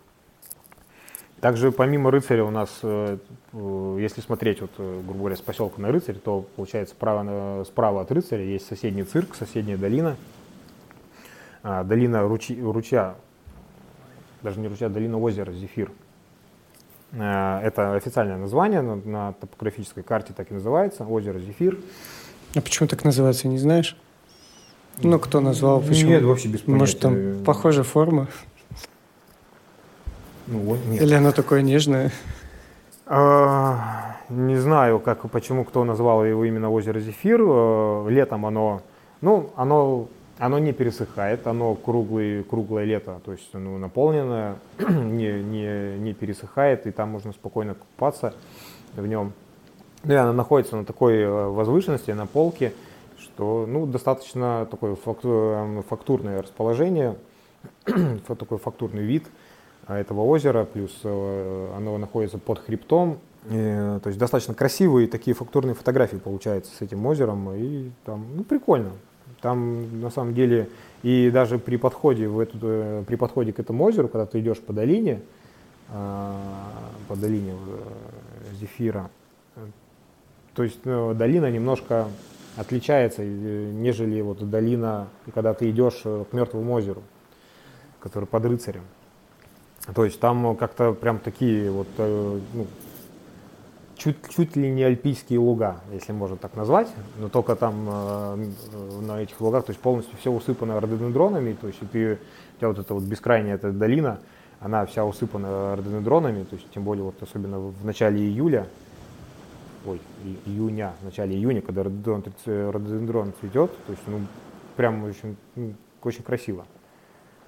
Также помимо рыцаря у нас, э, э, если смотреть, вот, э, грубо говоря, с поселка на рыцарь, то получается справа, справа от рыцаря есть соседний цирк, соседняя долина. А, долина ручья, ручья, даже не ручья, долина озера Зефир. Это официальное название, на, на топографической карте так и называется, озеро Зефир. А почему так называется, не знаешь? Ну, кто назвал, почему? Нет, вообще без понятия. Может, там похожая форма? Ну, нет. Или оно такое нежное? А, не знаю, как, почему кто назвал его именно озеро Зефир. А, летом оно, ну, оно, оно не пересыхает, оно круглый, круглое лето, то есть оно наполненное, [clears throat] не, не, не пересыхает, и там можно спокойно купаться в нем. Да, она находится на такой э, возвышенности, на полке, что ну, достаточно такое э, фактурное расположение, [clears throat] такой фактурный вид э, этого озера, плюс оно находится под хребтом. И, то есть достаточно красивые такие фактурные фотографии получаются с этим озером, и там, ну, прикольно. Там на самом деле и даже при подходе, в эту, при подходе к этому озеру, когда ты идешь по долине, по долине Зефира, то есть ну, долина немножко отличается, э, нежели вот долина, когда ты идешь э, к Мертвому озеру, который под рыцарем. То есть там как-то прям такие вот, э, ну, чуть, чуть ли не альпийские луга, если можно так назвать, но только там на этих лугах, то есть полностью все усыпано рододендронами, то есть и ты, у тебя вот эта вот бескрайняя эта долина, она вся усыпана рододендронами, то есть тем более вот особенно в начале июля, ой, июня, в начале июня, когда рододендрон, рододендрон цветет, то есть, ну, прям очень, ну, очень красиво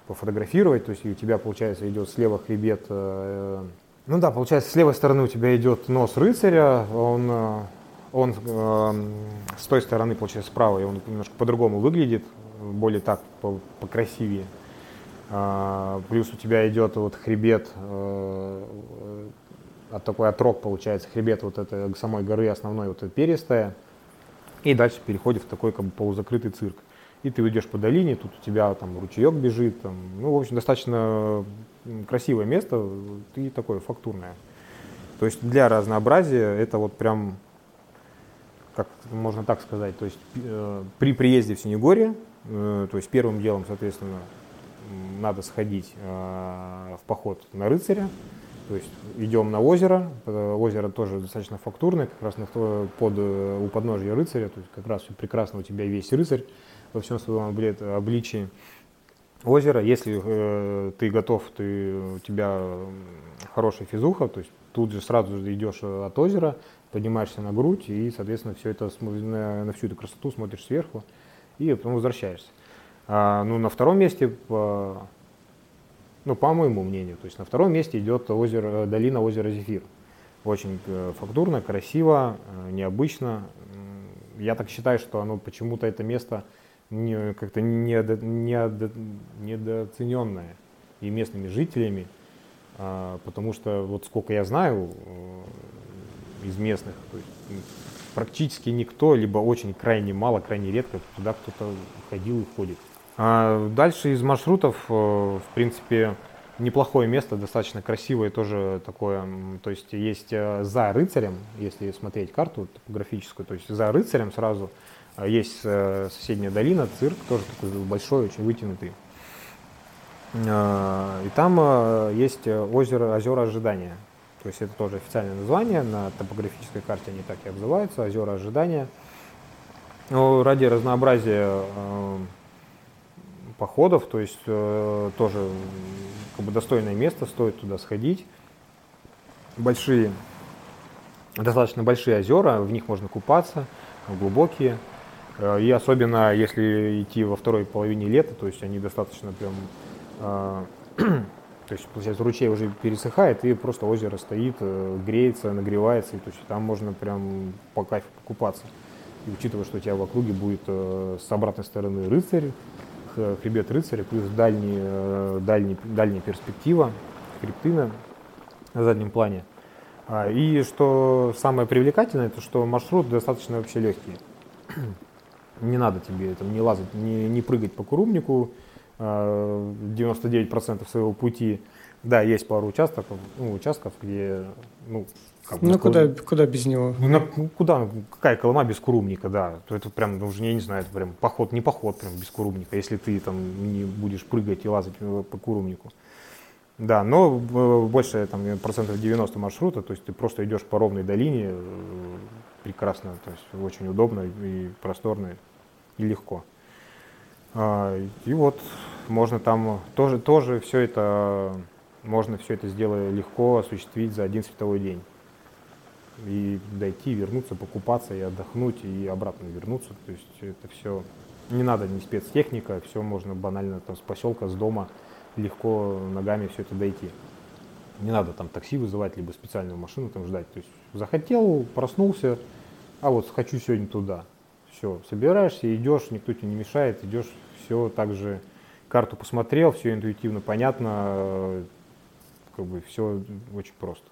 пофотографировать, то есть у тебя, получается, идет слева хребет, э, ну да, получается, с левой стороны у тебя идет нос рыцаря, он, э, он э, с той стороны, получается, справа, и он немножко по-другому выглядит, более так, покрасивее. Э, плюс у тебя идет вот хребет э, от такой отрог получается, хребет вот этой самой горы основной, вот эта перистая, и дальше переходит в такой как бы полузакрытый цирк. И ты идешь по долине, тут у тебя там ручеек бежит, там, ну, в общем, достаточно красивое место и такое фактурное. То есть для разнообразия это вот прям, как можно так сказать, то есть э, при приезде в Синегорье, э, то есть первым делом, соответственно, надо сходить э, в поход на рыцаря, то есть идем на озеро, э, озеро тоже достаточно фактурное, как раз под, э, у подножья рыцаря, то есть как раз прекрасно у тебя весь рыцарь во всем своем обличии озера. Если э, ты готов, ты, у тебя хорошая физуха, то есть тут же сразу же идешь от озера, поднимаешься на грудь и, соответственно, все это на, на всю эту красоту смотришь сверху и потом возвращаешься. А, ну, на втором месте, по, ну, по моему мнению, то есть на втором месте идет озеро, долина озера Зефир. Очень э, фактурно, красиво, э, необычно. Я так считаю, что оно почему-то это место не, как-то недо, недо, недооцененное и местными жителями, а, потому что вот сколько я знаю э, из местных, то есть, практически никто, либо очень крайне мало, крайне редко туда кто-то ходил и ходит. А дальше из маршрутов, э, в принципе, неплохое место, достаточно красивое тоже такое. То есть есть э, за рыцарем, если смотреть карту топографическую, то есть за рыцарем сразу есть э, соседняя долина, цирк, тоже такой большой, очень вытянутый. А, и там э, есть озеро, озера ожидания. То есть это тоже официальное название, на топографической карте они так и обзываются, озера ожидания. Но ради разнообразия э, походов, то есть тоже как бы достойное место, стоит туда сходить. Большие, достаточно большие озера, в них можно купаться, глубокие. Э, и особенно если идти во второй половине лета, то есть они достаточно прям, э, [clears throat] то есть получается ручей уже пересыхает и просто озеро стоит, э, греется, нагревается, и то есть там можно прям по кайфу покупаться. И учитывая, что у тебя в округе будет с обратной стороны рыцарь, хребет рыцаря, плюс дальний, дальний, дальняя перспектива, хребты на, на заднем плане. А, и что самое привлекательное, это что маршрут достаточно вообще легкий [clears throat] не надо тебе там, не лазать, не, не прыгать по курумнику 99% а, своего пути. Да, есть пару участков, ну, участков, где, ну, как ну куда, куда без него? Ну, ну, куда, какая Колыма без курумника, да. То это прям, ну, я не знаю, это прям поход, не поход прям без курумника, если ты там не будешь прыгать и лазать по курумнику. Да, но э, больше там, процентов 90 маршрута, то есть ты просто идешь по ровной долине, э, прекрасно, то есть очень удобно и просторно и легко. А, и вот можно там тоже, тоже все это, можно все это сделать легко осуществить за один световой день. И дойти, вернуться, покупаться и отдохнуть, и обратно вернуться. То есть это все, не надо ни спецтехника, все можно банально там с поселка, с дома легко ногами все это дойти. Не надо там такси вызывать, либо специальную машину там ждать. То есть захотел, проснулся, а вот хочу сегодня туда. Все, собираешься, идешь, никто тебе не мешает, идешь, все так же карту посмотрел, все интуитивно понятно, как бы все очень просто.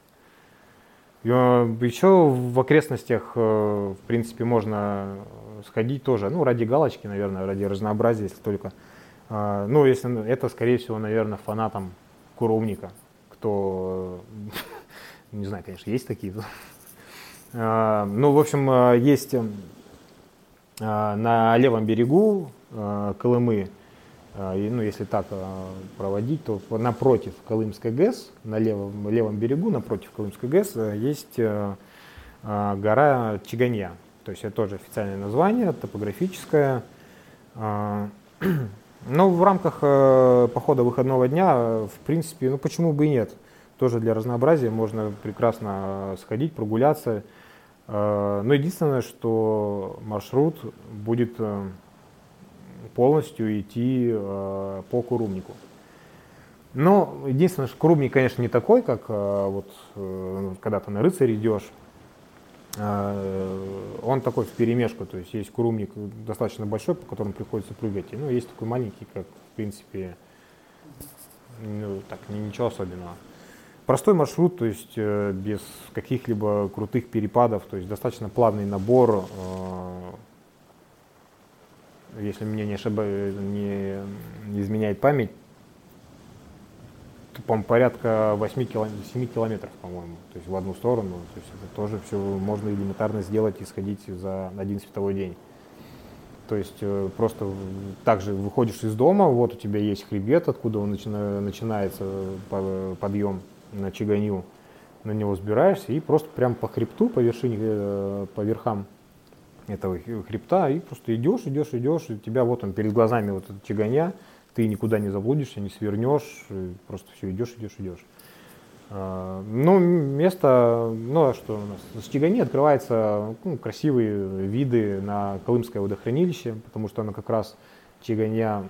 Еще в окрестностях, э, в принципе, можно сходить тоже, ну, ради галочки, наверное, ради разнообразия, если только. А, ну, если это, скорее всего, наверное, фанатам Куровника, кто, [laughs] не знаю, конечно, есть такие. [laughs] А, ну, в общем, э, есть а, на левом берегу а, Колымы, а, ну, если так проводить, то напротив Колымской ГЭС, на левом, левом берегу, напротив Колымской ГЭС, есть гора Чиганья. То есть это тоже официальное название, топографическое. [clears throat] Но в рамках похода выходного дня, в принципе, ну почему бы и нет. Тоже для разнообразия можно прекрасно сходить, прогуляться. Э, но единственное, что маршрут будет э, полностью идти э, по Курумнику. Но единственное, что Курумник, конечно, не такой, как вот когда ты на рыцарь идешь. Он такой в перемешку, то есть есть Курумник достаточно большой, по которому приходится прыгать, ну есть такой маленький, как в принципе, ну, так, ничего особенного. Простой маршрут, то есть э, без каких-либо крутых перепадов, то есть достаточно плавный набор. Э, если мне не, ошибаю, не, изменяет память, по порядка 8 километров, 7 километров, по-моему, то есть в одну сторону. То есть это тоже все можно элементарно сделать и сходить за один световой день. То есть э, просто также выходишь из дома, вот у тебя есть хребет, откуда он начина, начинается подъем на Чиганью, на него сбираешься и просто прям по хребту, по вершине, э, по верхам этого хребта, и просто идешь, идешь, идешь, и у тебя вот он перед глазами вот эта Чиганья, ты никуда не заблудишься, не свернешь, просто все идешь, идешь, идешь. А, ну, место, ну а что у нас? С Чигани открываются ну, красивые виды на Колымское водохранилище, потому что оно как раз Чиганья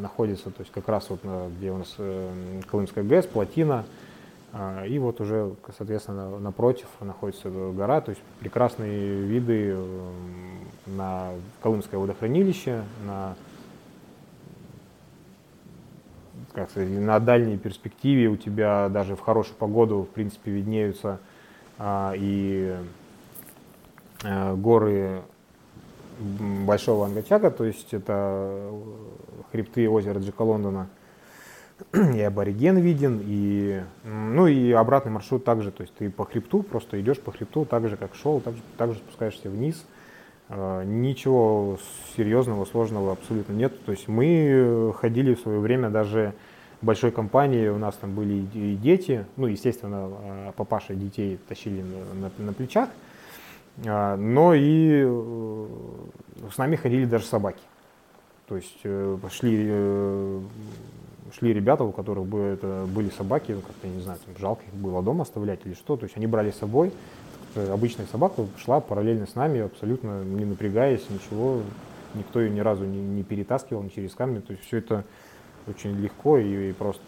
находится, то есть как раз вот где у нас э, Колымская ГЭС, плотина, и вот уже, соответственно, напротив находится гора, то есть прекрасные виды на Колымское водохранилище, на как сказать, на дальней перспективе у тебя даже в хорошую погоду, в принципе, виднеются а, и а, горы Большого Ангачака, то есть это хребты озера Джека Лондона, [clears throat] и абориген виден, и, ну и обратный маршрут также, то есть ты по хребту просто идешь по хребту, так же как шел, так же, так же спускаешься вниз, а, Ничего серьезного, сложного абсолютно нет. То есть мы ходили в свое время даже большой компании, у нас там были и дети, ну, естественно, а, папаша детей тащили на, на, на плечах, а, но и э, с нами ходили даже собаки. То есть э, шли, э, ребята, у которых были собаки, ну, как-то, не знаю, там, жалко их было дома оставлять или что, то есть они брали с собой, обычная собака шла параллельно с нами, абсолютно не напрягаясь, ничего, никто ее ни разу не, не перетаскивал, ни через камни, то есть все это очень легко и, и просто.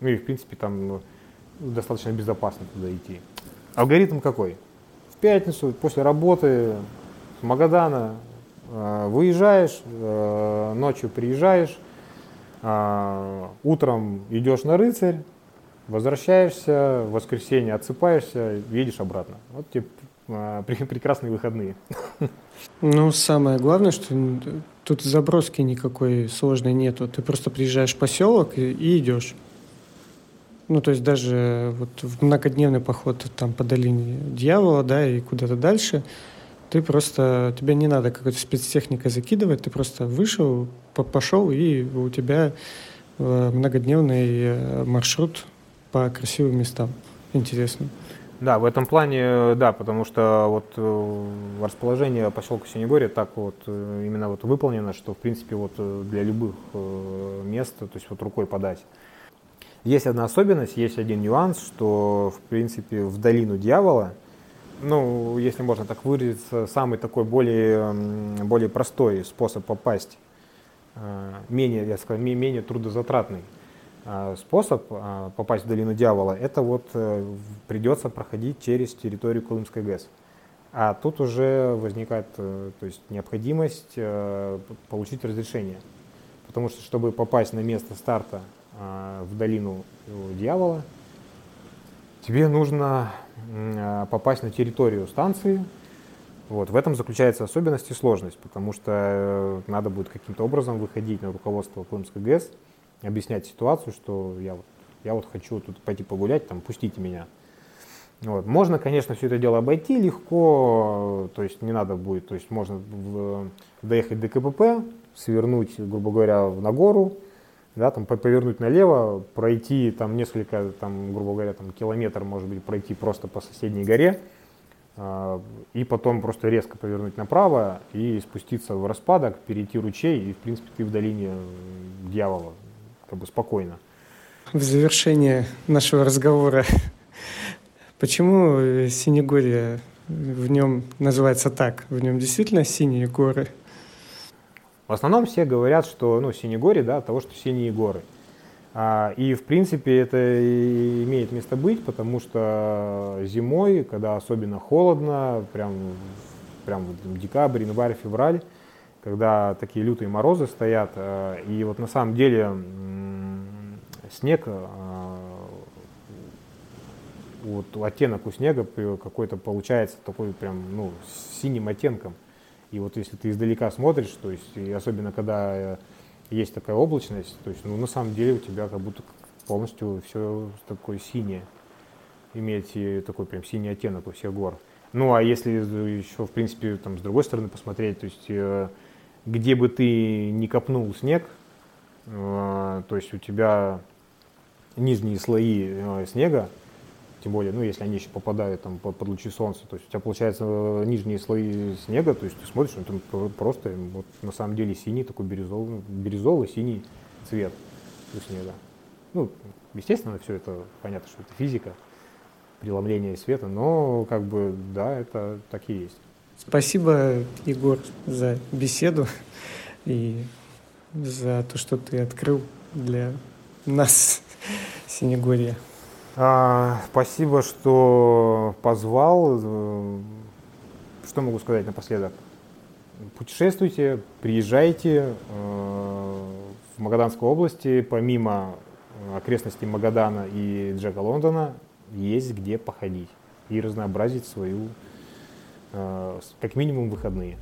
Ну и в принципе там ну, достаточно безопасно туда идти. Алгоритм какой? В пятницу после работы с Магадана э, выезжаешь, э, ночью приезжаешь, э, утром идешь на рыцарь, возвращаешься, в воскресенье отсыпаешься, едешь обратно. Вот тебе э, прекрасные выходные. Ну, самое главное, что тут заброски никакой сложной нету. Ты просто приезжаешь в поселок и, и идешь. Ну, то есть даже вот в многодневный поход там по долине дьявола, да, и куда-то дальше, ты просто, тебе не надо какой-то спецтехникой закидывать, ты просто вышел, пошел, и у тебя э, многодневный э, маршрут по красивым местам интересным. Да, в этом плане, да, потому что вот э, расположение поселка Синегорье так вот э, именно вот выполнено, что в принципе вот э, для любых мест, то есть вот рукой подать. Есть одна особенность, есть один нюанс, что в принципе в долину дьявола, ну, если можно так выразиться, самый такой более, более простой способ попасть, менее, я скажу, менее трудозатратный – а, способ а, попасть в долину дьявола, это вот э, придется проходить через территорию Колымской ГЭС. А тут уже возникает э, то есть, необходимость э, получить разрешение. Потому что, чтобы попасть на место старта в долину дьявола, тебе нужно попасть на территорию станции. Вот. В этом заключается особенность и сложность, потому что надо будет каким-то образом выходить на руководство Колымской ГЭС, объяснять ситуацию, что я вот, я вот хочу тут пойти погулять, там, пустите меня. Вот. Можно, конечно, все это дело обойти легко, то есть не надо будет, то есть можно в, доехать до КПП, свернуть, грубо говоря, на гору, да, там повернуть налево, пройти там несколько, там, грубо говоря, там километр, может быть, пройти просто по соседней горе, э, и потом просто резко повернуть направо и спуститься в распадок, перейти ручей, и, в принципе, ты в долине дьявола, как бы спокойно. В завершение нашего разговора, почему Синегорье в нем называется так? В нем действительно синие горы? В основном все говорят, что ну, Синегорье, да, того, что синие горы. А, и, в принципе, это имеет место быть, потому что зимой, когда особенно холодно, прям, прям декабрь, январь, февраль, когда такие лютые морозы стоят. Э, и вот на самом деле снег, э, вот оттенок у снега какой-то получается такой прям, ну, синим оттенком. И вот если ты издалека смотришь, то есть, и особенно когда э, есть такая облачность, то есть, ну, на самом деле у тебя как будто полностью все такое синее, имеет такой прям синий оттенок у всех гор. Ну, а если еще, в принципе, там, с другой стороны посмотреть, то есть, э, где бы ты не копнул снег, э, то есть у тебя нижние слои снега, тем более, ну, если они еще попадают там под, под лучи солнца, то есть у тебя получается нижние слои снега, то есть ты смотришь, он там просто вот на самом деле синий такой бирюзовый, бирюзовый синий цвет у снега. Ну, естественно, все это понятно, что это физика, преломление света, но как бы да, это так и есть. Спасибо, Егор, за беседу и за то, что ты открыл для нас [laughs] Синегорье. А, спасибо, что позвал. Что могу сказать напоследок? Путешествуйте, приезжайте э, в Магаданской области. Помимо окрестностей Магадана и Джека Лондона есть где походить и разнообразить свою, э, как минимум, выходные.